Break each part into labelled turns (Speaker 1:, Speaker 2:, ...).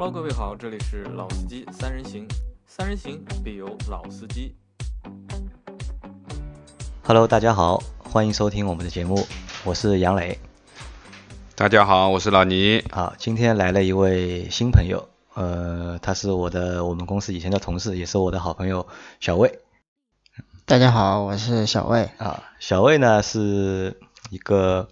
Speaker 1: Hello，各位好，这里是老司机三人行，三人行必有老司机。
Speaker 2: Hello，大家好，欢迎收听我们的节目，我是杨磊。
Speaker 3: 大家好，我是老倪。
Speaker 2: 好，今天来了一位新朋友，呃，他是我的我们公司以前的同事，也是我的好朋友小魏。
Speaker 4: 大家好，我是小魏。
Speaker 2: 啊，小魏呢是一个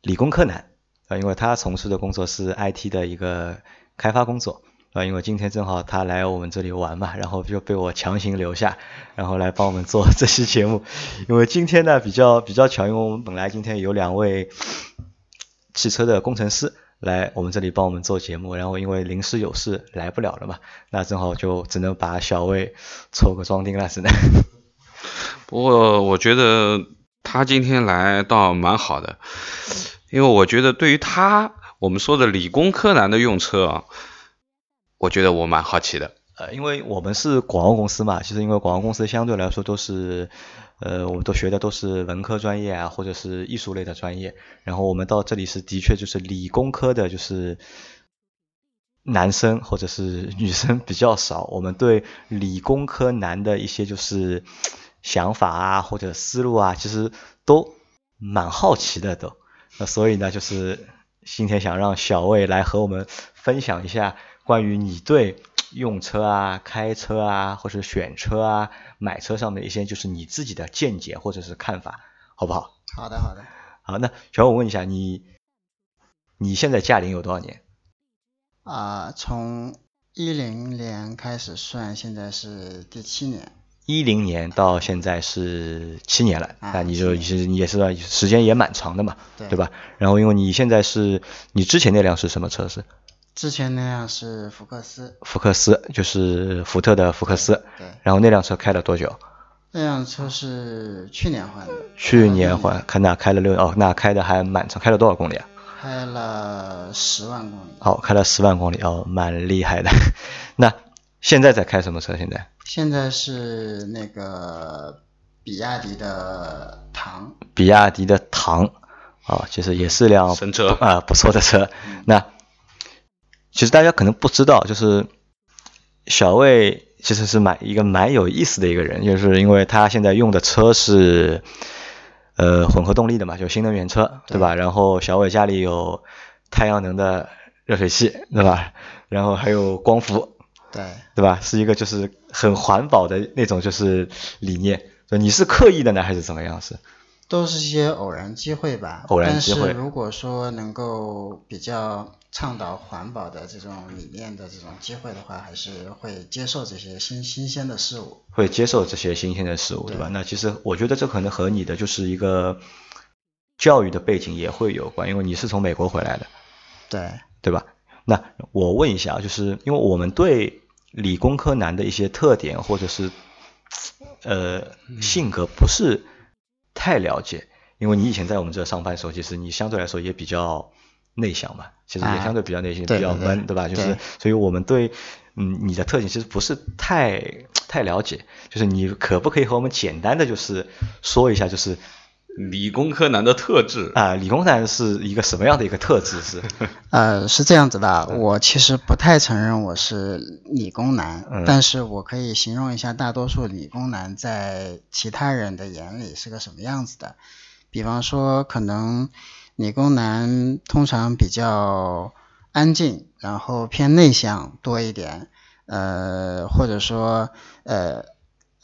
Speaker 2: 理工科男啊，因为他从事的工作是 IT 的一个开发工作啊，因为今天正好他来我们这里玩嘛，然后就被我强行留下，然后来帮我们做 这期节目。因为今天呢比较比较巧，因为我们本来今天有两位汽车的工程师来我们这里帮我们做节目，然后因为临时有事来不了了嘛，那正好就只能把小魏凑个装订了，只能。
Speaker 3: 不过我觉得他今天来倒蛮好的，因为我觉得对于他我们说的理工科男的用车啊，我觉得我蛮好奇的。
Speaker 2: 呃，因为我们是广告公司嘛，其实因为广告公司相对来说都是，呃，我们都学的都是文科专业啊，或者是艺术类的专业，然后我们到这里是的确就是理工科的，就是男生或者是女生比较少，我们对理工科男的一些就是想法啊或者思路啊，其实都蛮好奇的都，那所以呢，就是今天想让小魏来和我们分享一下关于你对用车啊、开车啊，或者选车啊、买车上的一些就是你自己的见解或者是看法，好不好？
Speaker 4: 好的，好的。
Speaker 2: 好，那小魏，我问一下你，你现在驾龄有多少年？
Speaker 4: 啊、从一零年开始算，现在是第七年。
Speaker 2: 一零年到现在是七年了，
Speaker 4: 啊
Speaker 2: 那你就
Speaker 4: 七
Speaker 2: 其实你也是算时间也蛮长的嘛，
Speaker 4: 对
Speaker 2: 对吧？然后因为你现在是你之前那辆是什么车？是
Speaker 4: 之前那辆是福克斯，
Speaker 2: 福克斯，就是福特的福克斯。
Speaker 4: 对，
Speaker 2: 然后那辆车开了多久？
Speaker 4: 那辆车是去年换的。
Speaker 2: 去年换，看那开了六哦，那开的还蛮长，开了多少公里啊？
Speaker 4: 开了十万公里。
Speaker 2: 好，开了十万公里哦，蛮厉害的。那现在在开什么车？现在
Speaker 4: 现在是那个比亚迪的唐，
Speaker 2: 比亚迪的唐啊，其实也是辆
Speaker 3: 神车
Speaker 2: 啊、不错的车。那其实大家可能不知道，就是小魏其实是蛮一个蛮有意思的一个人，就是因为他现在用的车是呃混合动力的嘛，就新能源车，对吧？然后小伟家里有太阳能的热水器，对吧？然后还有光伏，
Speaker 4: 对，
Speaker 2: 对吧？是一个就是很环保的那种就是理念。就你是刻意的呢，还是怎么样？是
Speaker 4: 都是一些偶然机会吧。
Speaker 2: 偶然机会
Speaker 4: 但是如果说能够比较倡导环保的这种理念的这种机会的话，还是会接受这些新新鲜的事物。
Speaker 2: 会接受这些新鲜的事物，对吧？
Speaker 4: 对
Speaker 2: 那其实我觉得这可能和你的就是一个教育的背景也会有关，因为你是从美国回来的，
Speaker 4: 对，
Speaker 2: 对吧？那我问一下，就是因为我们对理工科男的一些特点或者是呃性格不是太了解，因为你以前在我们这上班的时候，其实你相对来说也比较内向嘛，其实也
Speaker 4: 哎
Speaker 2: 相对比较内向，比较闷，对吧？就是所以我们对嗯你的特点其实不是太太了解，就是你可不可以和我们简单的就是说一下，就是
Speaker 3: 理工科男的特质，
Speaker 2: 啊、理工男是一个什么样的一个特质是？
Speaker 4: 呃，是这样子的，我其实不太承认我是理工男，
Speaker 2: 嗯
Speaker 4: 但是我可以形容一下大多数理工男在其他人的眼里是个什么样子的。比方说，可能理工男通常比较安静，然后偏内向多一点，呃，或者说，呃。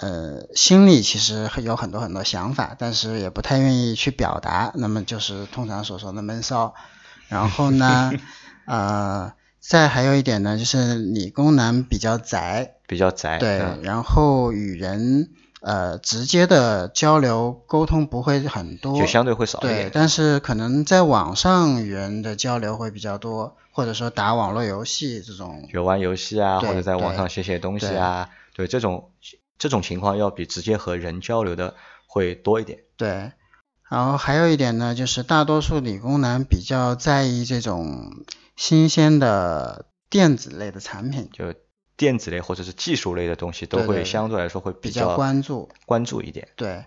Speaker 4: 呃，心里其实有很多很多想法，但是也不太愿意去表达，那么就是通常所说的闷骚。然后呢，呃，再还有一点呢，就是理工男比较宅，
Speaker 2: 比较宅，
Speaker 4: 对，
Speaker 2: 嗯
Speaker 4: 然后与人呃直接的交流沟通不会很多，
Speaker 2: 就相对会少一
Speaker 4: 对，但是可能在网上与人的交流会比较多，或者说打网络游戏这种，
Speaker 2: 有玩游戏啊，或者在网上写写东西啊，对这种这种情况要比直接和人交流的会多一点。
Speaker 4: 对。然后还有一点呢，就是大多数理工男比较在意这种新鲜的电子类的产品，
Speaker 2: 就电子类或者是技术类的东西，都会相对来说会
Speaker 4: 比
Speaker 2: 较
Speaker 4: 较关注。
Speaker 2: 关注一点。
Speaker 4: 对，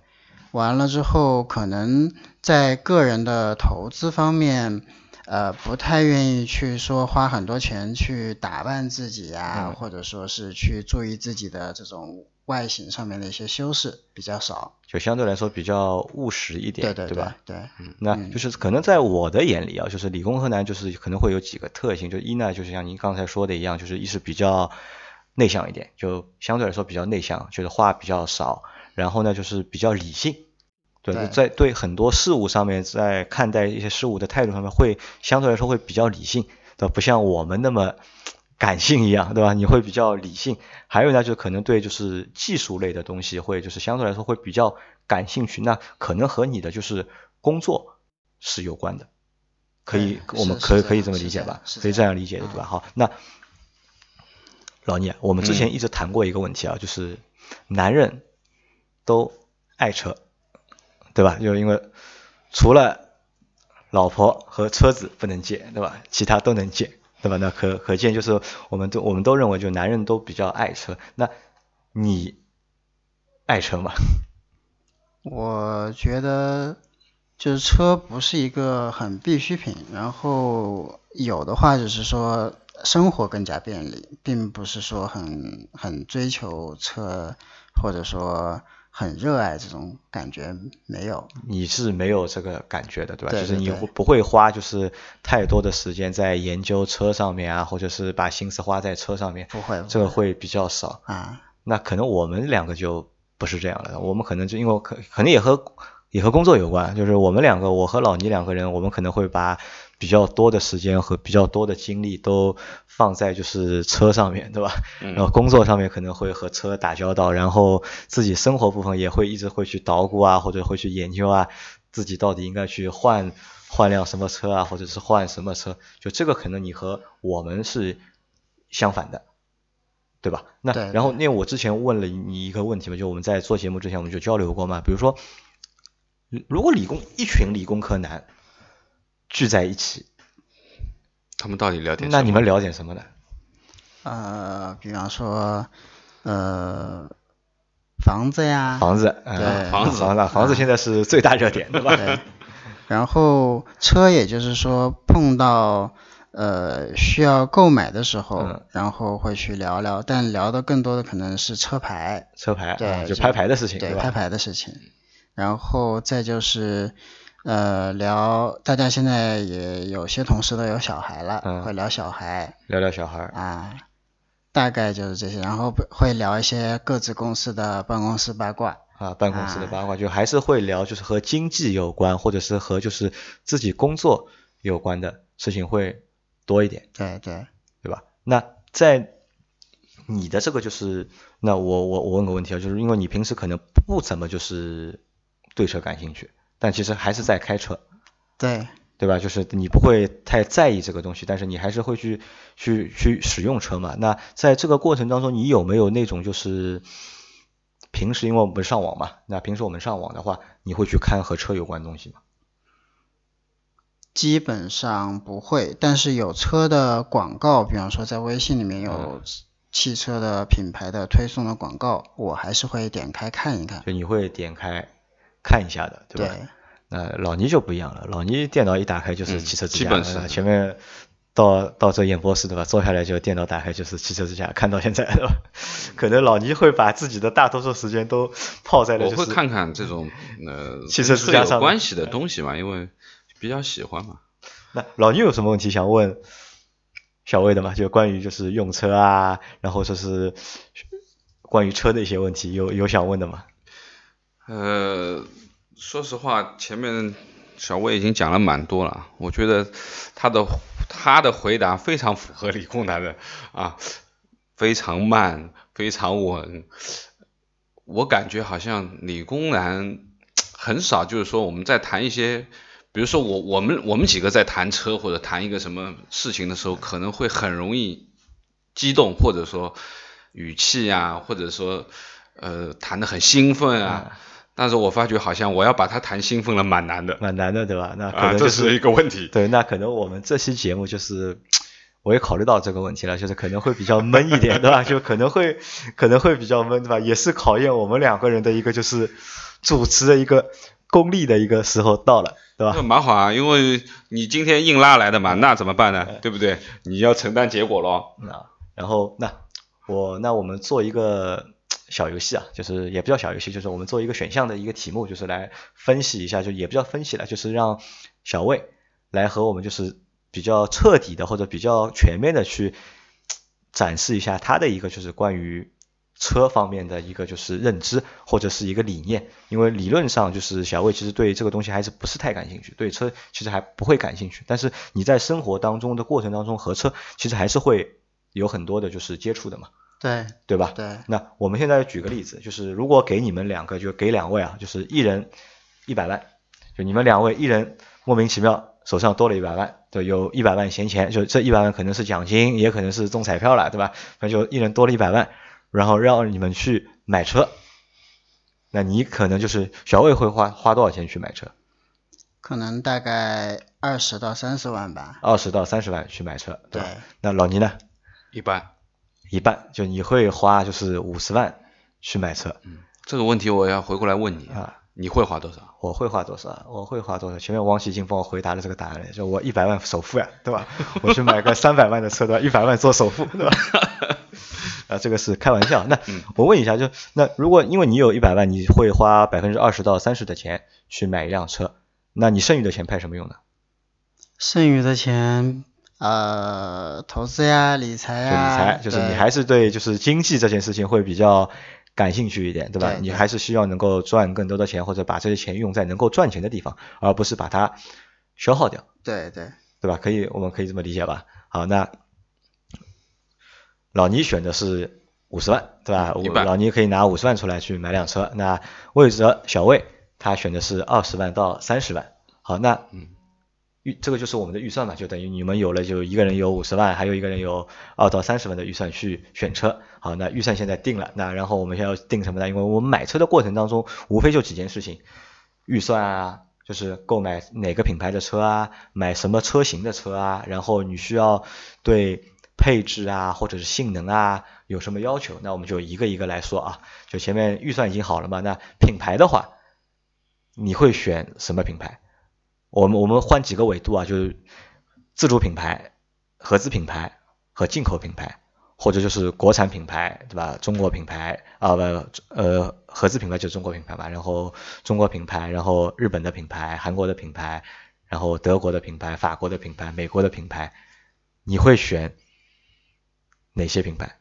Speaker 4: 完了之后，可能在个人的投资方面，呃不太愿意去说花很多钱去打扮自己呀、
Speaker 2: 嗯
Speaker 4: 或者说是去注意自己的这种外形上面的一些修饰比较少。
Speaker 2: 就相对来说比较务实一点，
Speaker 4: 对对
Speaker 2: 吧？
Speaker 4: 对，
Speaker 2: 那
Speaker 4: 嗯
Speaker 2: 就是可能在我的眼里啊，就是理工科男就是可能会有几个特性，就一呢，就是像您刚才说的一样，就是一是比较内向一点，就相对来说比较内向，就是话比较少，然后呢就是比较理性，对，
Speaker 4: 对
Speaker 2: 在对很多事物上面，在看待一些事物的态度上面会相对来说会比较理性，对，不像我们那么感性一样，对吧？你会比较理性。还有呢，就可能对就是技术类的东西会就是相对来说会比较感兴趣，那可能和你的就是工作是有关的。可以，
Speaker 4: 对
Speaker 2: 我们可以可以这么理解吧？可以这样理解的，对吧？好，那老聂，我们之前一直谈过一个问题啊，就是男人都爱车，对吧？就因为除了老婆和车子不能借，对吧？其他都能借，对吧？那可可见就是我们都我们都认为，就男人都比较爱车。那你爱车吗？
Speaker 4: 我觉得就是车不是一个很必需品，然后有的话只是说生活更加便利，并不是说很很追求车，或者说很热爱这种感觉没有。
Speaker 2: 你是没有这个感觉的，对吧？就是你不会花就是太多的时间在研究车上面啊，或者是把心思花在车上面，
Speaker 4: 不会，不
Speaker 2: 这个会比较少。
Speaker 4: 啊，
Speaker 2: 那可能我们两个就不是这样了，我们可能就因为可可能也和也和工作有关，就是我们两个，我和老倪两个人，我们可能会把比较多的时间和比较多的精力都放在就是车上面，对吧？
Speaker 3: 嗯
Speaker 2: 然后工作上面可能会和车打交道，然后自己生活部分也会一直会去捣鼓啊，或者会去研究啊，自己到底应该去换换辆什么车啊，或者是换什么车，就这个可能你和我们是相反的。对吧？那然后因为我之前问了你一个问题嘛，就我们在做节目之前我们就交流过嘛，比如说，如果理工一群理工科男聚在一起，
Speaker 3: 他们到底聊点什么？
Speaker 2: 那你们聊点什么呢？
Speaker 4: 呃，比方说，呃，房子呀，
Speaker 2: 房子，呃
Speaker 4: 对
Speaker 2: 房子，房子，房子现在是最大热点，对吧？
Speaker 4: 对，然后车也就是说碰到呃需要购买的时候，
Speaker 2: 嗯。
Speaker 4: 然后会去聊聊，但聊的更多的可能是车牌，
Speaker 2: 车牌，
Speaker 4: 对就
Speaker 2: 啊就拍牌的事情，
Speaker 4: 对，
Speaker 2: 吧？
Speaker 4: 拍牌的事情，然后再就是呃聊，大家现在也有些同事都有小孩了，
Speaker 2: 嗯
Speaker 4: 会聊小孩
Speaker 2: 聊聊小孩，
Speaker 4: 啊。大概就是这些，然后会聊一些各自公司的办公室八卦。
Speaker 2: 啊，办公室的
Speaker 4: 啊
Speaker 2: 八卦，就还是会聊，就是和经济有关，或者是和就是自己工作有关的事情会多一点，
Speaker 4: 对对，
Speaker 2: 对吧？那在你的这个就是，那我我我问个问题啊，就是因为你平时可能不怎么就是对车感兴趣，但其实还是在开车，
Speaker 4: 对，
Speaker 2: 对吧？就是你不会太在意这个东西，但是你还是会去去去使用车嘛。那在这个过程当中，你有没有那种就是平时因为我们上网嘛，那平时我们上网的话，你会去看和车有关的东西吗？
Speaker 4: 基本上不会，但是有车的广告，比方说在微信里面有汽车的品牌的推送的广告，我还是会点开看一看。
Speaker 2: 就你会点开看一下的，对吧？那老倪就不一样了，老倪电脑一打开就是
Speaker 3: 嗯
Speaker 2: 汽车之家，前面到到这演播室对吧？坐下来就电脑打开就是汽车之家，看到现在对吧？可能老倪会把自己的大多数时间都泡在了就是
Speaker 3: 我会看看这种呃
Speaker 2: 汽车之家上
Speaker 3: 关系的东西嘛，因为比较喜欢嘛。
Speaker 2: 那老倪有什么问题想问小魏的吗？就关于就是用车啊，然后说是关于车的一些问题，有有想问的吗？
Speaker 3: 呃，说实话，前面小魏已经讲了蛮多了，我觉得他的他的回答非常符合理工男的啊，非常慢，非常稳。我感觉好像理工男很少，就是说我们在谈一些，比如说我我们我们几个在谈车或者谈一个什么事情的时候，可能会很容易激动，或者说语气啊，或者说呃谈得很兴奋啊。但是我发觉好像我要把他谈兴奋了，蛮难的
Speaker 2: 蛮难的，对吧？那可
Speaker 3: 啊，
Speaker 2: 能就
Speaker 3: 这是一个问题。
Speaker 2: 对，那可能我们这期节目就是，我也考虑到这个问题了，就是可能会比较闷一点，对吧？就可能会可能会比较闷，对吧？也是考验我们两个人的一个就是主持的一个功力的一个时候到了，对吧？
Speaker 3: 那蛮好啊，因为你今天硬拉来的嘛，那怎么办呢？对不对？你要承担结果咯。
Speaker 2: 那然后那我那我们做一个小游戏啊，就是也不叫小游戏，就是我们做一个选项的一个题目，就是来分析一下，就也不叫分析了，就是让小魏来和我们就是比较彻底的或者比较全面的去展示一下他的一个就是关于车方面的一个就是认知或者是一个理念，因为理论上就是小魏其实对这个东西还是不是太感兴趣，对车其实还不会感兴趣，但是你在生活当中的过程当中和车其实还是会有很多的就是接触的嘛，
Speaker 4: 对
Speaker 2: 对吧？
Speaker 4: 对，
Speaker 2: 那我们现在举个例子，就是如果给你们两个，就给两位啊，就是一人一百万，就你们两位一人莫名其妙手上多了一百万，对，有一百万闲钱，就这一百万可能是奖金，也可能是中彩票了，对吧？反正就一人多了一百万，然后让你们去买车，那你可能就是小魏会花花多少钱去买车？
Speaker 4: 可能大概二十到三十万吧。
Speaker 2: 二十到三十万去买车，对吧？
Speaker 4: 对
Speaker 2: 那老倪呢？
Speaker 3: 一般
Speaker 2: 一半，就你会花就是五十万去买车嗯
Speaker 3: 这个问题我要回过来问你，
Speaker 2: 啊？
Speaker 3: 你会花多少？
Speaker 2: 我会花多少？我会花多少？前面王喜已经帮我回答了这个答案了，就我一百万首付呀，对吧？我去买个三百万的车，对吧？一百万做首付，对吧？啊，这个是开玩笑。那我问一下，就那如果因为你有一百万，你会花百分之二十到三十的钱去买一辆车，那你剩余的钱派什么用呢？
Speaker 4: 剩余的钱，呃，投资呀、理财
Speaker 2: 呀理，财，就是你还是对就是经济这件事情会比较感兴趣一点，对吧？
Speaker 4: 对对
Speaker 2: 你还是希望能够赚更多的钱，或者把这些钱用在能够赚钱的地方，而不是把它消耗掉。
Speaker 4: 对对
Speaker 2: 对吧？可以，我们可以这么理解吧？好，那老倪选的是五十万，对吧？老倪可以拿五十万出来去买辆车。那魏哲小魏他选的是二十万到三十万。好，那
Speaker 3: 嗯
Speaker 2: 预这个就是我们的预算嘛，就等于你们有了，就一个人有五十万，还有一个人有二到三十万的预算去选车。好，那预算现在定了，那然后我们现要定什么呢？因为我们买车的过程当中，无非就几件事情，预算啊，就是购买哪个品牌的车啊，买什么车型的车啊，然后你需要对配置啊或者是性能啊有什么要求，那我们就一个一个来说啊。就前面预算已经好了嘛，那品牌的话，你会选什么品牌？我们我们换几个维度啊，就是自主品牌、合资品牌和进口品牌，或者就是国产品牌，对吧？中国品牌啊不呃合资品牌就是中国品牌吧，然后中国品牌，然后日本的品牌、韩国的品牌，然后德国的品牌、法国的品牌、美国的品牌，你会选哪些品牌？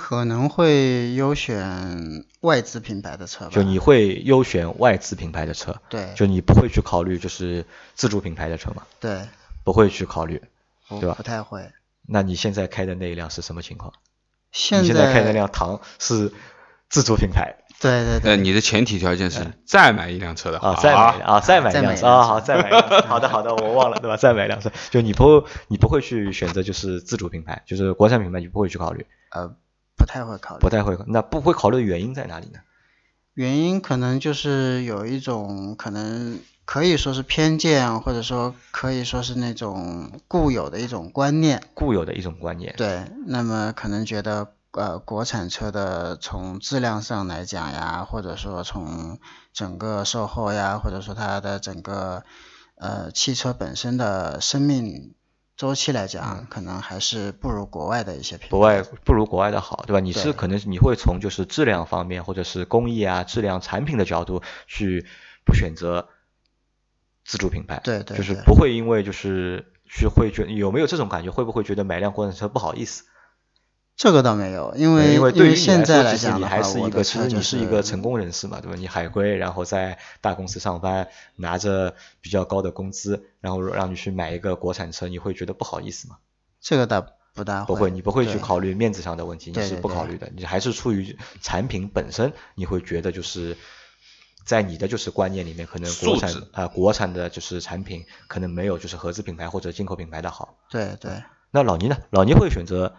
Speaker 4: 可能会优选外资品牌的车吧。
Speaker 2: 就你会优选外资品牌的车，
Speaker 4: 对。
Speaker 2: 就你不会去考虑就是自主品牌的车吗？
Speaker 4: 对，
Speaker 2: 不会去考虑，对吧？
Speaker 4: 不太会。
Speaker 2: 那你现在开的那一辆是什么情况？
Speaker 4: 现
Speaker 2: 你现在开的那辆唐是自主品牌。
Speaker 3: 对，
Speaker 4: 对对。对，
Speaker 3: 你的前提条件是再买一辆车的
Speaker 2: 啊，
Speaker 3: 话
Speaker 2: 再买啊，再买一辆车啊，
Speaker 4: 买一辆车。
Speaker 2: 好，再买一辆车，好的好的，我忘了对吧？再买一辆车，就你不你不会去选择就是自主品牌，就是国产品牌，你不会去考虑，
Speaker 4: 呃，不太会考虑
Speaker 2: 不。太会。那不会考虑的原因在哪里呢？
Speaker 4: 原因可能就是有一种可能可以说是偏见，或者说可以说是那种固有的一种观念。
Speaker 2: 固有的一种观念，
Speaker 4: 对，那么可能觉得呃国产车的从质量上来讲呀，或者说从整个售后呀，或者说它的整个呃汽车本身的生命周期来讲，可能还是不如国外的一些品牌。
Speaker 2: 国外不如国外的好，对吧？你是可能你会从就是质量方面或者是工艺啊、质量产品的角度去不选择自主品牌，
Speaker 4: 对对对
Speaker 2: 就是不会因为就是去会觉有没有这种感觉？会不会觉得买辆国产车不好意思？
Speaker 4: 这个倒没有，因为
Speaker 2: 因为对于你
Speaker 4: 现在
Speaker 2: 说，其实你
Speaker 4: 来讲你，
Speaker 2: 还是一个，其实你
Speaker 4: 是
Speaker 2: 一个成功人士嘛，对吧？你海归，然后在大公司上班，拿着比较高的工资，然后让你去买一个国产车，你会觉得不好意思吗？
Speaker 4: 这个倒不大
Speaker 2: 不会，你不会去考虑面子上的问题，你是不考虑的，你还是出于产品本身，你会觉得就是在你的就是观念里面，可能国产啊、国产的就是产品可能没有就是合资品牌或者进口品牌的好。
Speaker 4: 对对，
Speaker 2: 那老倪呢？老倪会选择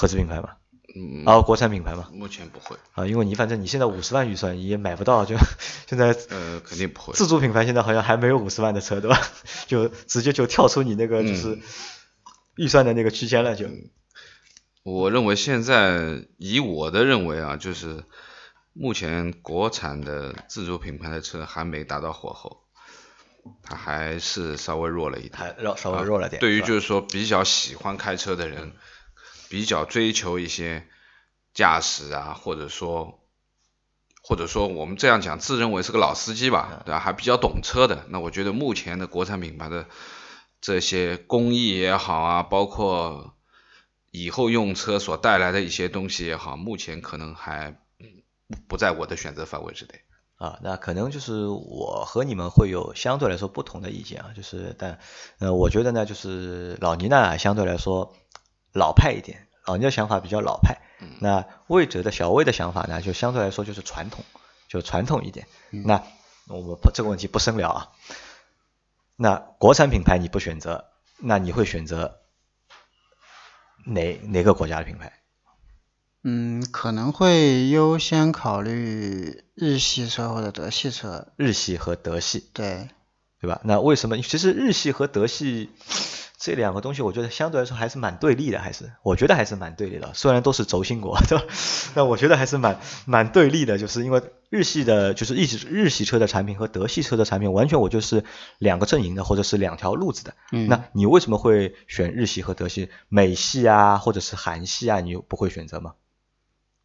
Speaker 2: 合资品牌吗？
Speaker 3: 嗯，
Speaker 2: 然后，国产品牌吗？
Speaker 3: 目前不会，
Speaker 2: 啊，因为你反正你现在五十万预算也买不到，就 现在
Speaker 3: 呃，肯定不会。
Speaker 2: 自主品牌现在好像还没有五十万的车，对吧？就直接就跳出你那个就是
Speaker 3: 嗯
Speaker 2: 预算的那个区间了，就
Speaker 3: 我认为现在以我的认为啊，就是目前国产的自主品牌的车还没达到火候，它还是稍微弱了一点，
Speaker 2: 还弱稍微弱了点。
Speaker 3: 对于就是说比较喜欢开车的人，比较追求一些驾驶啊，或者说或者说我们这样讲，自认为是个老司机
Speaker 2: 嗯
Speaker 3: 吧，对吧？还比较懂车的，那我觉得目前的国产品牌的这些工艺也好啊，包括以后用车所带来的一些东西也好，目前可能还不不在我的选择范围之内。
Speaker 2: 啊，那可能就是我和你们会有相对来说不同的意见啊，就是但呃，我觉得呢，就是老倪呢相对来说老派一点，老倪的想法比较老派，
Speaker 3: 嗯
Speaker 2: 那魏哲的小魏的想法呢，就相对来说就是传统，就传统一点。那我们这个问题不深聊啊。那国产品牌你不选择，那你会选择哪哪个国家的品牌？
Speaker 4: 嗯，可能会优先考虑日系车或者德系车。
Speaker 2: 日系和德系，
Speaker 4: 对，
Speaker 2: 对吧？那为什么？其实日系和德系这两个东西，我觉得相对来说还是蛮对立的，还是我觉得还是蛮对立的。虽然都是轴心国，对吧？那我觉得还是蛮蛮对立的，就是因为日系的，就是日系日系车的产品和德系车的产品，完全我就是两个阵营的，或者是两条路子的。
Speaker 4: 嗯，
Speaker 2: 那你为什么会选日系和德系？美系啊，或者是韩系啊，你不会选择吗？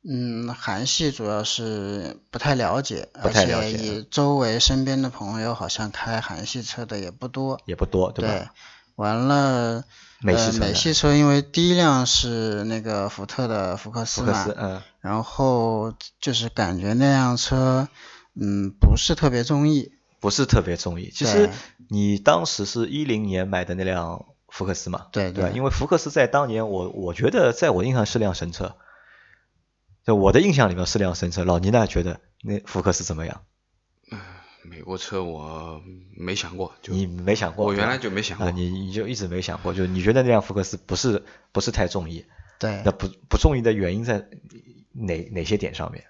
Speaker 4: 嗯，韩系主要是不太了解，
Speaker 2: 不太了解
Speaker 4: 而且以周围身边的朋友好像开韩系车的也不多。
Speaker 2: 也不多，对吧？
Speaker 4: 对，完了，呃，
Speaker 2: 美系
Speaker 4: 美系车因为第一辆是那个福特的福克斯嘛，
Speaker 2: 福克斯，嗯，
Speaker 4: 然后就是感觉那辆车，嗯，不是特别中意。
Speaker 2: 不是特别中意。其实你当时是一零年买的那辆福克斯嘛？
Speaker 4: 对
Speaker 2: 对吧？因为福克斯在当年我我觉得在我印象是辆神车，在我的印象里面是辆神车。老倪呢觉得那福克斯怎么样？
Speaker 3: 美国车我没想过，就
Speaker 2: 你没想过？
Speaker 3: 我原来就没想过
Speaker 2: 啊，。你你就一直没想过，就你觉得那辆福克斯不是不是太中意？
Speaker 4: 对
Speaker 2: 那，不不中意的原因在哪哪些点上面？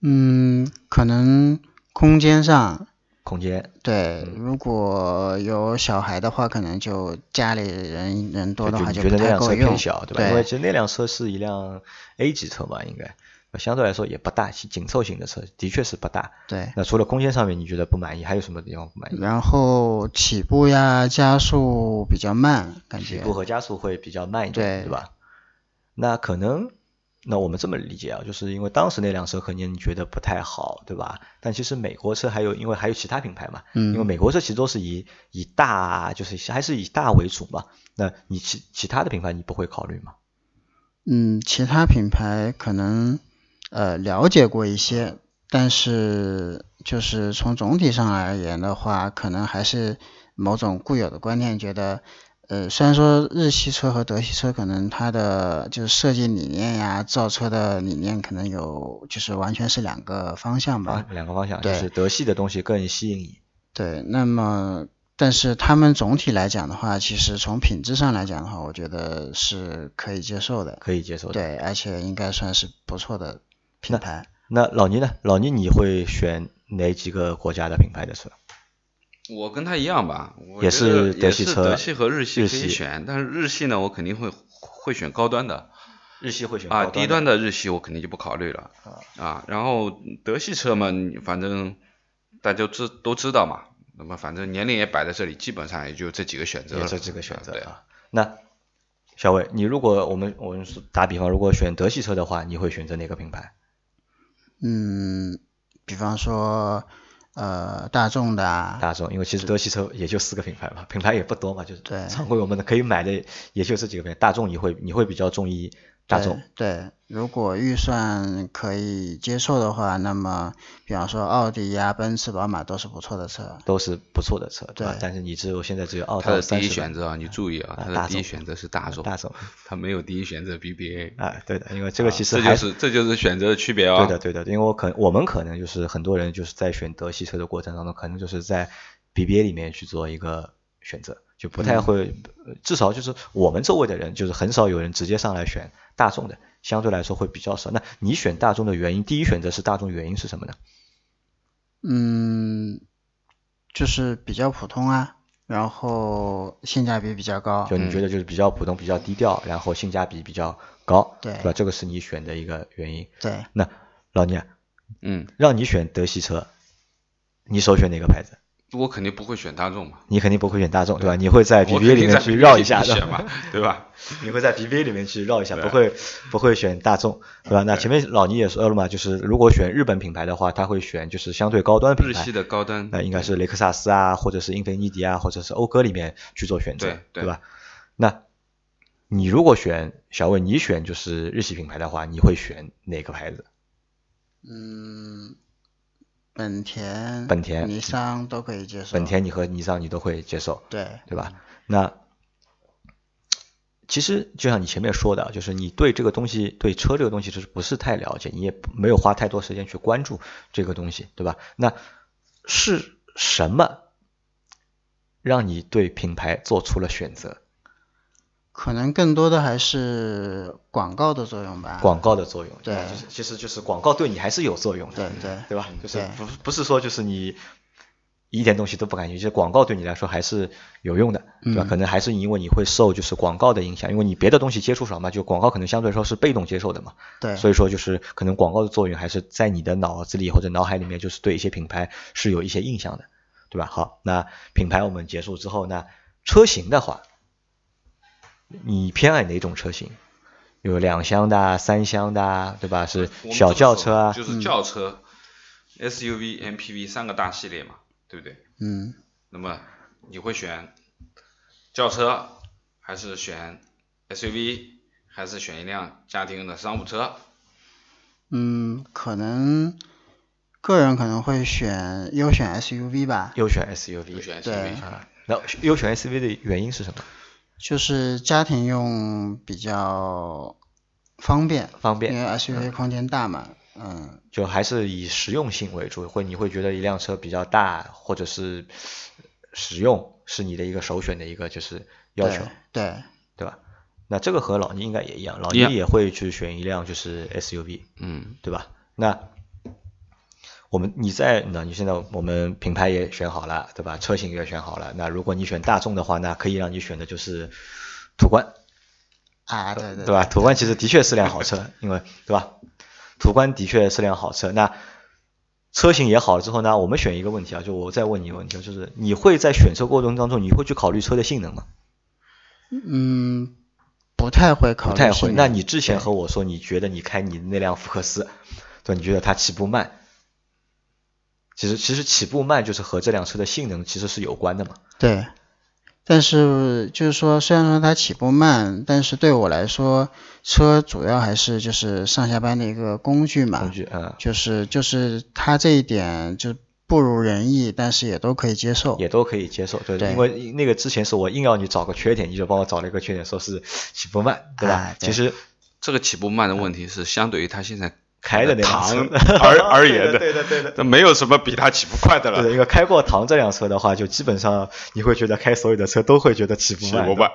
Speaker 4: 嗯，可能空间上，
Speaker 2: 空间
Speaker 4: 对，
Speaker 2: 嗯
Speaker 4: 如果有小孩的话，可能就家里人人多的话
Speaker 2: 就觉得
Speaker 4: 不太够
Speaker 2: 那辆车偏
Speaker 4: 用。
Speaker 2: 小，对吧？因为其实那辆车是一辆 A 级车吧，应该相对来说也不大，紧凑型的车，的确是不大。
Speaker 4: 对，
Speaker 2: 那除了空间上面你觉得不满意，还有什么地方不满意？
Speaker 4: 然后起步呀、加速比较慢，感觉。
Speaker 2: 起步和加速会比较慢一点，
Speaker 4: 对
Speaker 2: 对吧？那可能，那我们这么理解啊，就是因为当时那辆车可能你觉得不太好，对吧？但其实美国车还有，因为还有其他品牌嘛，
Speaker 4: 嗯
Speaker 2: 因为美国车其实都是以以大，就是还是以大为主嘛。那你其其他的品牌你不会考虑吗？
Speaker 4: 嗯，其他品牌可能呃了解过一些，但是就是从总体上而言的话，可能还是某种固有的观念，觉得呃虽然说日系车和德系车可能它的就是设计理念呀、造车的理念可能有就是完全是两个方向吧。
Speaker 2: 啊，两个方向，就
Speaker 4: 对
Speaker 2: 是德系的东西更吸引你。
Speaker 4: 对，那么但是他们总体来讲的话，其实从品质上来讲的话，我觉得是可以接受的。
Speaker 2: 可以接受的。
Speaker 4: 对，而且应该算是不错的品牌。
Speaker 2: 那老倪呢？老倪你会选哪几个国家的品牌的车？
Speaker 3: 我跟他一样吧，我
Speaker 2: 也是德系车
Speaker 3: 德系和日系可以选，但是日系呢，我肯定会会选高端的
Speaker 2: 日系会选
Speaker 3: 啊，低端的日系我肯定就不考虑了啊。然后德系车嘛，你反正大家知都知道嘛，那么反正年龄也摆在这里，基本上也就这几个选择了，
Speaker 2: 也这几个选择
Speaker 3: 对
Speaker 2: 啊。那小伟，你如果我们我们是打比方，如果选德系车的话，你会选择哪个品牌？
Speaker 4: 嗯，比方说呃大众的啊，
Speaker 2: 大众，因为其实德系车也就四个品牌嘛，品牌也不多嘛，就是
Speaker 4: 对
Speaker 2: 常规我们的可以买的也就这几个品牌。大众你会你会比较中意大众，
Speaker 4: 对对，如果预算可以接受的话，那么比方说奥迪呀、奔驰、宝马都是不错的车。
Speaker 2: 都是不错的车，对吧？但是你只有现在只有奥迪
Speaker 3: 他的第一选择啊，你注意啊，他的第一选择是大众，
Speaker 2: 大众
Speaker 3: 他没有第一选择 BBA，
Speaker 2: 啊，对的，因为这个其实
Speaker 3: 这
Speaker 2: 还
Speaker 3: 就是这就是选择的区别啊。
Speaker 2: 对的，对的，因为我可我们可能就是很多人就是在选德系车的过程当中，可能就是在 BBA 里面去做一个选择，就不太会，呃至少就是我们周围的人，就是很少有人直接上来选大众的，相对来说会比较少。那你选大众的原因，第一选择是大众，原因是什么呢？
Speaker 4: 嗯，就是比较普通啊，然后性价比比较高。
Speaker 2: 就你觉得就是比较普通、比较低调，然后性价比比较高，
Speaker 4: 对
Speaker 2: 吧？这个是你选的一个原因。
Speaker 4: 对，
Speaker 2: 那老聂，
Speaker 3: 嗯，
Speaker 2: 让你选德系车，你首选哪个牌子？
Speaker 3: 我肯定不会选大众嘛，
Speaker 2: 你肯定不会选大众，对吧？你会在
Speaker 3: 我
Speaker 2: BBA 里面去绕一下，
Speaker 3: 选嘛，对吧？
Speaker 2: 你会在 BBA 里面去绕一下，不会不会选大众，对吧？那前面老倪也说了嘛，就是如果选日本品牌的话，他会选就是相对高端品牌
Speaker 3: 日系，的高端，
Speaker 2: 那应该是雷克萨斯啊，或者是英菲尼迪啊，或者是讴歌里面去做选择，
Speaker 3: 对对
Speaker 2: 吧？那你如果选小魏，你选就是日系品牌的话，你会选哪个牌子？
Speaker 4: 嗯，本田、
Speaker 2: 本田
Speaker 4: 尼桑都可以接受。
Speaker 2: 本田你和尼桑你都会接受，
Speaker 4: 对，
Speaker 2: 对吧？那其实就像你前面说的，就是你对这个东西，对车这个东西就是不是太了解，你也没有花太多时间去关注这个东西，对吧？那是什么让你对品牌做出了选择？
Speaker 4: 可能更多的还是广告的作用吧。
Speaker 2: 广告的作用，
Speaker 4: 对
Speaker 2: 就是其实就是广告对你还是有作用的，
Speaker 4: 对对
Speaker 2: 对吧？就是不不是说就是你一点东西都不感兴趣，其实广告对你来说还是有用的，对吧？
Speaker 4: 嗯
Speaker 2: 可能还是因为你会受就是广告的影响，因为你别的东西接触少嘛，就广告可能相对来说是被动接受的嘛，
Speaker 4: 对，
Speaker 2: 所以说就是可能广告的作用还是在你的脑子里或者脑海里面，就是对一些品牌是有一些印象的，对吧？好，那品牌我们结束之后，那车型的话，你偏爱哪种车型？有两厢的啊、三厢的啊，对吧？是小轿车啊，
Speaker 3: 就是轿车、SUV、MPV 三个大系列嘛，对不对？
Speaker 4: 嗯，
Speaker 3: 那么你会选轿车，还是选 SUV，还是选一辆家庭用的商务车？
Speaker 4: 嗯，可能个人可能会选优选 SUV 吧，
Speaker 2: 优选 SUV
Speaker 3: 优选 SUV。
Speaker 2: 啊。那优选 SUV 的原因是什么？
Speaker 4: 就是家庭用比较方便，
Speaker 2: 方便
Speaker 4: 因为 SUV 空间大嘛，嗯，
Speaker 2: 就还是以实用性为主，会你会觉得一辆车比较大，或者是实用是你的一个首选的一个就是要求，
Speaker 4: 对对，
Speaker 2: 对吧？那这个和老倪应该也一样，老倪也会去选一辆就是 SUV，
Speaker 3: 嗯，
Speaker 2: 对吧？那我们你在那你现在我们品牌也选好了，对吧？车型也选好了，那如果你选大众的话，那可以让你选的就是途观，
Speaker 4: 啊，对对
Speaker 2: 对吧？途观其实的确是辆好车，因为对吧？途观的确是辆好车。那车型也好了之后呢，我们选一个问题啊，就我再问你一个问题，就是你会在选车过程当中，你会去考虑车的性能吗？
Speaker 4: 嗯，不太会考虑
Speaker 2: 不太会。那你之前和我说，你觉得你开你那辆福克斯，对，你觉得它起步慢？其实其实起步慢就是和这辆车的性能其实是有关的嘛。
Speaker 4: 对，但是就是说，虽然说它起步慢，但是对我来说，车主要还是就是上下班的一个工具嘛，
Speaker 2: 工具，啊，
Speaker 4: 就是就是它这一点就不如人意，但是也都可以接受。
Speaker 2: 也都可以接受，对，
Speaker 4: 对
Speaker 2: 因为那个之前是我硬要你找个缺点，你就帮我找了一个缺点，说是起步慢，对吧？
Speaker 4: 啊对
Speaker 2: 其实
Speaker 3: 这个起步慢的问题是相对于它现在
Speaker 2: 开的那辆
Speaker 3: 而而言的，
Speaker 2: 对的对的。
Speaker 3: 那没有什么比它起步快的了
Speaker 2: 对，
Speaker 3: 了。
Speaker 2: 因为开过唐这辆车的话，就基本上你会觉得开所有的车都会觉得起步慢。
Speaker 3: 起步慢，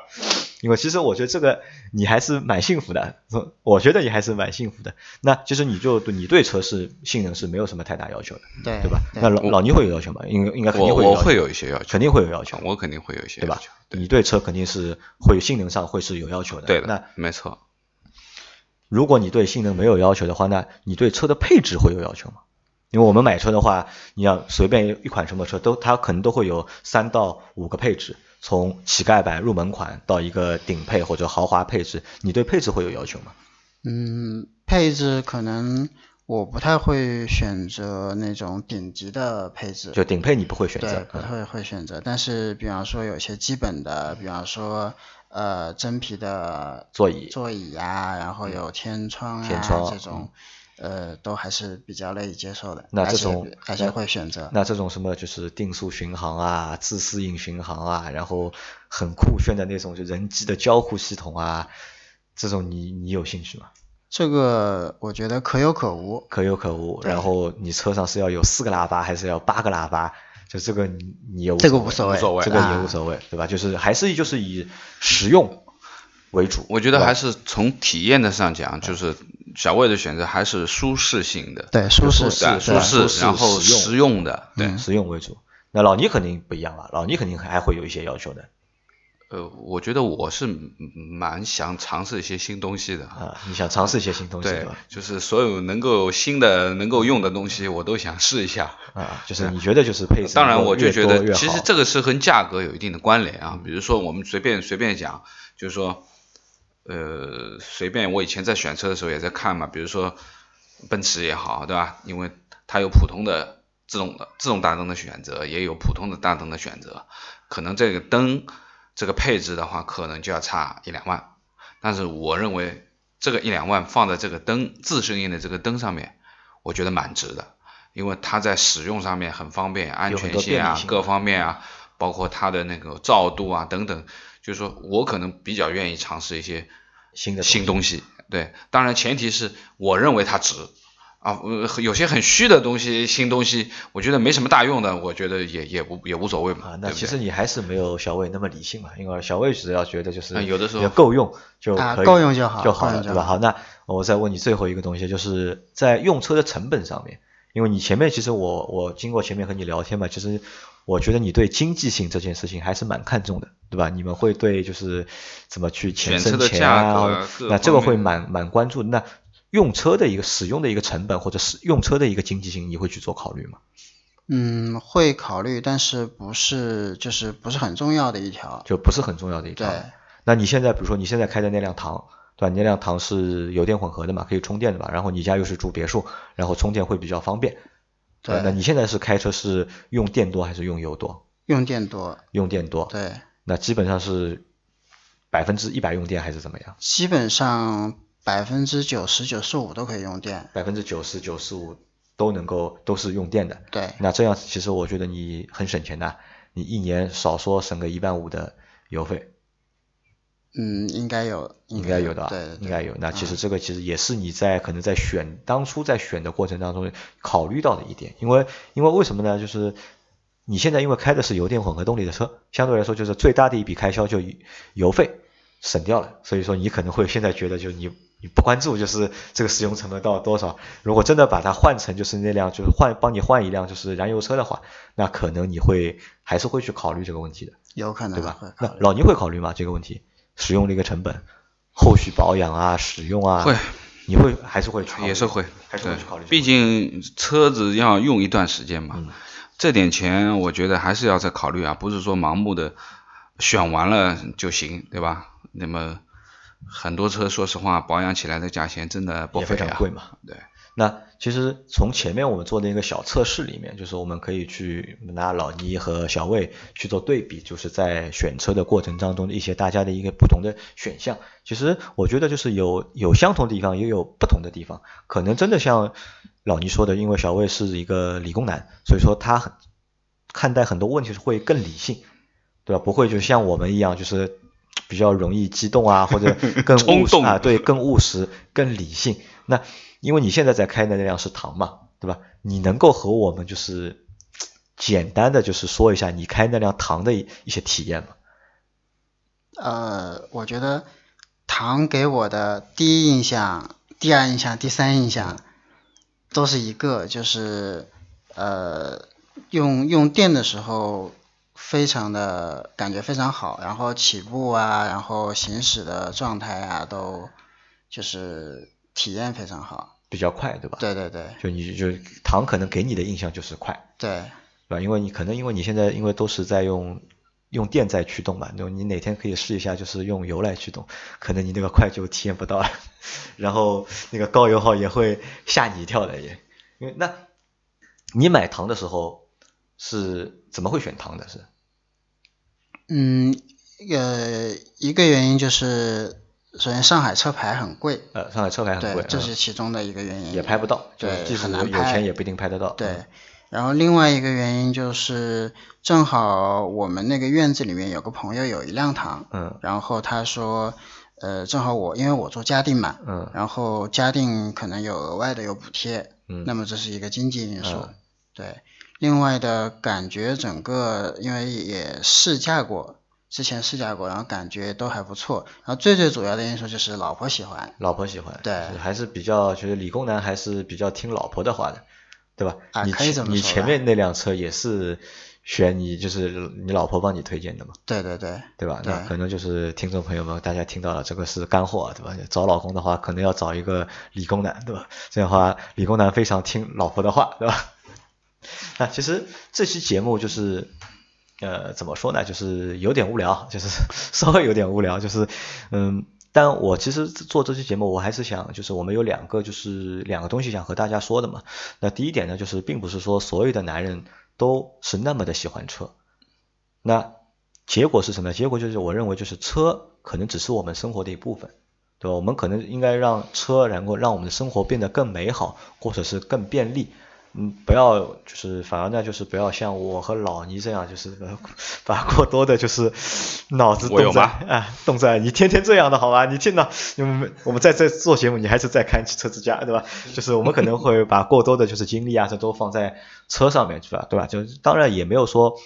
Speaker 2: 因为其实我觉得这个你还是蛮幸福的，我觉得你还是蛮幸福的。那其实你就你对车是性能是没有什么太大要求的，
Speaker 4: 对
Speaker 2: 对吧？那老老倪会有要求吗？应该应该肯定会有要求，
Speaker 3: 我我会有一些要求，
Speaker 2: 肯定会有要求，
Speaker 3: 我肯定会有一些
Speaker 2: 对吧
Speaker 3: 要求。？对
Speaker 2: 你对车肯定是会性能上会是有要求的。
Speaker 3: 对的，
Speaker 2: 那
Speaker 3: 没错。
Speaker 2: 如果你对性能没有要求的话，那你对车的配置会有要求吗？因为我们买车的话，你要随便一款什么车都，它可能都会有三到五个配置，从乞丐版、入门款到一个顶配或者豪华配置，你对配置会有要求吗？
Speaker 4: 嗯，配置可能我不太会选择那种顶级的配置，
Speaker 2: 就顶配你不会选择，，嗯
Speaker 4: 不会会选择。但是比方说有些基本的，比方说呃真皮的
Speaker 2: 座椅
Speaker 4: 座椅呀、然后有天窗啊
Speaker 2: 天窗
Speaker 4: 这种，呃都还是比较乐意接受的，
Speaker 2: 那这种
Speaker 4: 而且
Speaker 2: 那
Speaker 4: 会选择。
Speaker 2: 那这种什么就是定速巡航啊、自适应巡航啊，然后很酷炫的那种就人机的交互系统啊，这种你你有兴趣吗？
Speaker 4: 这个我觉得可有可无。
Speaker 2: 可有可无。然后你车上是要有四个喇叭还是要八个喇叭？就这个你
Speaker 4: 这个无所谓
Speaker 3: 无所谓
Speaker 2: 这个也
Speaker 4: 啊
Speaker 2: 无所谓，对吧？就是还是就是以实用为主。
Speaker 3: 我觉得还是从体验的上讲，就是小魏的选择还是舒适性的，
Speaker 4: 对，舒适
Speaker 2: 适
Speaker 3: 对，
Speaker 2: 是吧
Speaker 3: 舒
Speaker 2: 舒适
Speaker 3: 然后
Speaker 2: 实用
Speaker 3: 的，对。
Speaker 4: 嗯
Speaker 2: 实用为主。那老倪肯定不一样了，老倪肯定还会有一些要求的。
Speaker 3: 呃，我觉得我是蛮想尝试一些新东西的
Speaker 2: 啊，你想尝试一些新东西
Speaker 3: 对
Speaker 2: 吧？
Speaker 3: 就是所有能够新的能够用的东西，我都想试一下。
Speaker 2: 啊，就是你觉得就是配置
Speaker 3: 当然，我就觉得其实这个是和价格有一定的关联啊。比如说，我们随便随便讲，就是说，呃，随便我以前在选车的时候也在看嘛，比如说奔驰也好，对吧？因为它有普通的自动的自动大灯的选择，也有普通的大灯的选择，可能这个灯这个配置的话，可能就要差一两万。但是我认为这个一两万放在这个灯自适应的这个灯上面，我觉得蛮值的。因为它在使用上面很方便，安全性啊各方面啊，包括它的那个照度啊等等，就是说我可能比较愿意尝试一些
Speaker 2: 新的
Speaker 3: 新东西。对，当然前提是我认为它值啊，呃，有些很虚的东西，新东西，我觉得没什么大用的，我觉得也也无也无所谓嘛。
Speaker 2: 啊，那其实你还是没有小魏那么理性嘛，因为小魏只要觉得就是
Speaker 3: 啊有的时候
Speaker 2: 也够用就
Speaker 4: 啊
Speaker 2: 可以
Speaker 4: 够用就好
Speaker 2: 就好了，对吧？
Speaker 4: 好
Speaker 2: 好，那我再问你最后一个东西，就是在用车的成本上面，因为你前面其实我我经过前面和你聊天嘛，其实我觉得你对经济性这件事情还是蛮看重的，对吧？你们会对就是怎么去钱
Speaker 3: 选车
Speaker 2: 生钱
Speaker 3: 的价格
Speaker 2: 啊那这个会蛮蛮关注的。那用车的一个使用的一个成本或者是用车的一个经济性，你会去做考虑吗？
Speaker 4: 嗯，会考虑，但是不是就是不是很重要的一条。
Speaker 2: 就不是很重要的一条。
Speaker 4: 对，
Speaker 2: 那你现在比如说你现在开的那辆唐，对吧？你那辆唐是油电混合的嘛，可以充电的嘛，然后你家又是住别墅，然后充电会比较方便。
Speaker 4: 对
Speaker 2: 吧那你现在是开车是用电多还是用油多？
Speaker 4: 用电多，
Speaker 2: 用电多。
Speaker 4: 对，
Speaker 2: 那基本上是百分之一百用电还是怎么样？
Speaker 4: 基本上百分之九十九十五都可以用电。
Speaker 2: 百分之九十九十五都能够都是用电的。
Speaker 4: 对，
Speaker 2: 那这样其实我觉得你很省钱的，你一年少说省个一万五的油费。
Speaker 4: 嗯，应该有，
Speaker 2: 应该有的啊，
Speaker 4: 对，对
Speaker 2: 应该有。那其实
Speaker 4: 嗯
Speaker 2: 这个其实也是你在可能在选当初在选的过程当中考虑到的一点，因为因为为什么呢？就是你现在因为开的是油电混合动力的车，相对来说就是最大的一笔开销就油费省掉了，所以说你可能会现在觉得就你你不关注就是这个使用成本到多少，如果真的把它换成就是那辆就是换帮你换一辆就是燃油车的话，那可能你会还是会去考虑这个问题的。
Speaker 4: 有可能
Speaker 2: 对吧？那老倪会考虑吗？这个问题，使用的一个成本，后续保养啊、使用啊，
Speaker 3: 会，
Speaker 2: 你会还是会去考虑
Speaker 3: 也是会，
Speaker 2: 还是会去考虑。
Speaker 3: 毕竟车子要用一段时间嘛，
Speaker 2: 嗯
Speaker 3: 这点钱我觉得还是要再考虑啊，不是说盲目的选完了就行，对吧？那么很多车说实话保养起来的价钱真的不
Speaker 2: 也
Speaker 3: 菲啊，
Speaker 2: 非常贵嘛。
Speaker 3: 对，
Speaker 2: 那其实从前面我们做的一个小测试里面，就是我们可以去拿老倪和小魏去做对比，就是在选车的过程当中的一些大家的一个不同的选项。其实我觉得就是有有相同的地方，也有不同的地方。可能真的像老倪说的，因为小魏是一个理工男，所以说他很看待很多问题是会更理性，对吧？不会就像我们一样，就是比较容易激动啊，或者更
Speaker 3: 冲动
Speaker 2: 务实啊，对，更务实、更理性。那因为你现在在开的那辆是唐嘛，对吧？你能够和我们就是简单的就是说一下你开那辆唐的一一些体验吗？
Speaker 4: 呃，我觉得唐给我的第一印象、第二印象、第三印象都是一个，就是呃，用用电的时候非常的感觉非常好，然后起步啊，然后行驶的状态啊，都就是体验非常好。
Speaker 2: 比较快，对吧？
Speaker 4: 对对对
Speaker 2: 就你就唐可能给你的印象就是快，
Speaker 4: 对，
Speaker 2: 对吧？因为你可能因为你现在因为都是在用用电在驱动嘛，那你哪天可以试一下，就是用油来驱动，可能你那个快就体验不到了，然后那个高油耗也会吓你一跳的也。因为那你买糖的时候是怎么会选唐的？是？
Speaker 4: 嗯，呃，一个原因就是，首先上海车牌很贵，
Speaker 2: 呃，上海车牌很贵，，
Speaker 4: 这
Speaker 2: 嗯。
Speaker 4: 是其中的一个原因。
Speaker 2: 也拍不到，
Speaker 4: 对
Speaker 2: 即使有
Speaker 4: 很难拍
Speaker 2: 钱也不一定拍得到。
Speaker 4: 对。
Speaker 2: 嗯，
Speaker 4: 然后另外一个原因就是，正好我们那个院子里面有个朋友有一辆唐，
Speaker 2: 嗯。
Speaker 4: 然后他说，呃，正好我因为我做嘉定嘛，
Speaker 2: 嗯。
Speaker 4: 然后嘉定可能有额外的有补贴，
Speaker 2: 嗯，
Speaker 4: 那么这是一个经济因素，
Speaker 2: 嗯。
Speaker 4: 对。另外的感觉整个因为也试驾过，之前试驾过，然后感觉都还不错。然后最最主要的因素就是老婆喜欢，
Speaker 2: 老婆喜欢，
Speaker 4: 对
Speaker 2: 还是比较就是理工男还是比较听老婆的话的，对吧？
Speaker 4: 啊
Speaker 2: 你你
Speaker 4: 可以这么说你
Speaker 2: 前面那辆车也是选你就是你老婆帮你推荐的嘛，
Speaker 4: 对对对，
Speaker 2: 对吧？
Speaker 4: 对
Speaker 2: 那可能就是听众朋友们大家听到了，这个是干货，对吧？找老公的话，可能要找一个理工男，对吧？这样的话，理工男非常听老婆的话，对吧？那其实这期节目就是，呃，怎么说呢？就是有点无聊，就是 稍微有点无聊，就是，嗯，但我其实做这期节目，我还是想，就是我们有两个，就是两个东西想和大家说的嘛。那第一点呢，就是并不是说所有的男人都是那么的喜欢车，那结果是什么？结果就是我认为就是车可能只是我们生活的一部分，对吧？我们可能应该让车然后让我们的生活变得更美好，或者是更便利。嗯，不要就是反而呢，就是不要像我和老倪这样，就是呃把过多的就是脑子动在啊，动在你天天这样的好吧？你见到你们我们在这做节目，你还是在看汽车之家，对吧？就是我们可能会 把过多的就是精力啊，这都放在车上面，去吧？对吧？就当然也没有说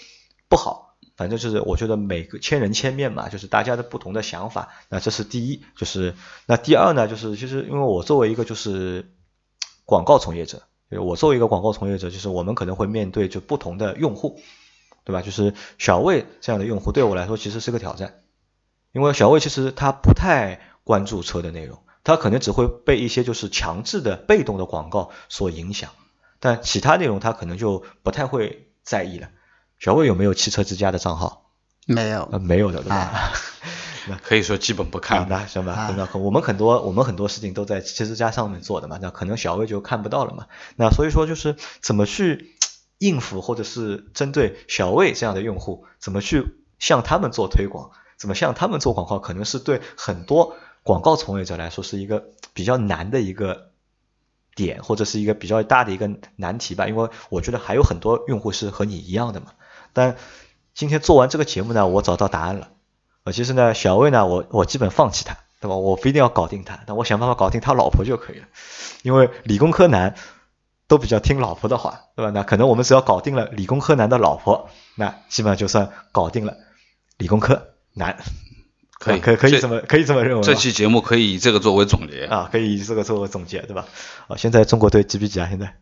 Speaker 2: 不好，反正就是我觉得每个千人千面嘛，就是大家的不同的想法。那这是第一，就是那第二呢，就是其实因为我作为一个就是广告从业者，就是我作为一个广告从业者，就是我们可能会面对就不同的用户，对吧？就是小魏这样的用户对我来说其实是个挑战，因为小魏其实他不太关注车的内容，他可能只会被一些就是强制的被动的广告所影响，但其他内容他可能就不太会在意了。小魏有没有汽车之家的账号？
Speaker 4: 没有
Speaker 2: 呃，没有的，对吧？
Speaker 4: 啊
Speaker 3: 可以说基本不
Speaker 2: 啊
Speaker 3: 看，。
Speaker 2: 那行吧，
Speaker 4: 啊
Speaker 2: 那可我们很多我们很多事情都在汽车之家上面做的嘛，那可能小魏就看不到了嘛。那所以说就是怎么去应付，或者是针对小魏这样的用户，怎么去向他们做推广，怎么向他们做广告，可能是对很多广告从业者来说是一个比较难的一个点，或者是一个比较大的一个难题吧。因为我觉得还有很多用户是和你一样的嘛。但今天做完这个节目呢，我找到答案了。呃，其实呢，小魏呢，我我基本放弃他，对吧？我不一定要搞定他，但我想办法搞定他老婆就可以了。因为理工科男都比较听老婆的话，对吧？那可能我们只要搞定了理工科男的老婆，那基本上就算搞定了理工科男。
Speaker 3: 可以
Speaker 2: 可可以
Speaker 3: 这
Speaker 2: 这么可以这么认为。
Speaker 3: 这期节目可以以这个作为总结。
Speaker 2: 啊，可以以这个作为总结，对吧？啊，现在中国队几比几啊？现在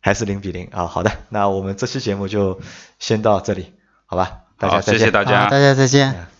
Speaker 2: 还是零比零啊。好的，那我们这期节目就先到这里，好吧？大家
Speaker 3: 好。谢谢大家
Speaker 4: 好，。大家再见。
Speaker 2: 嗯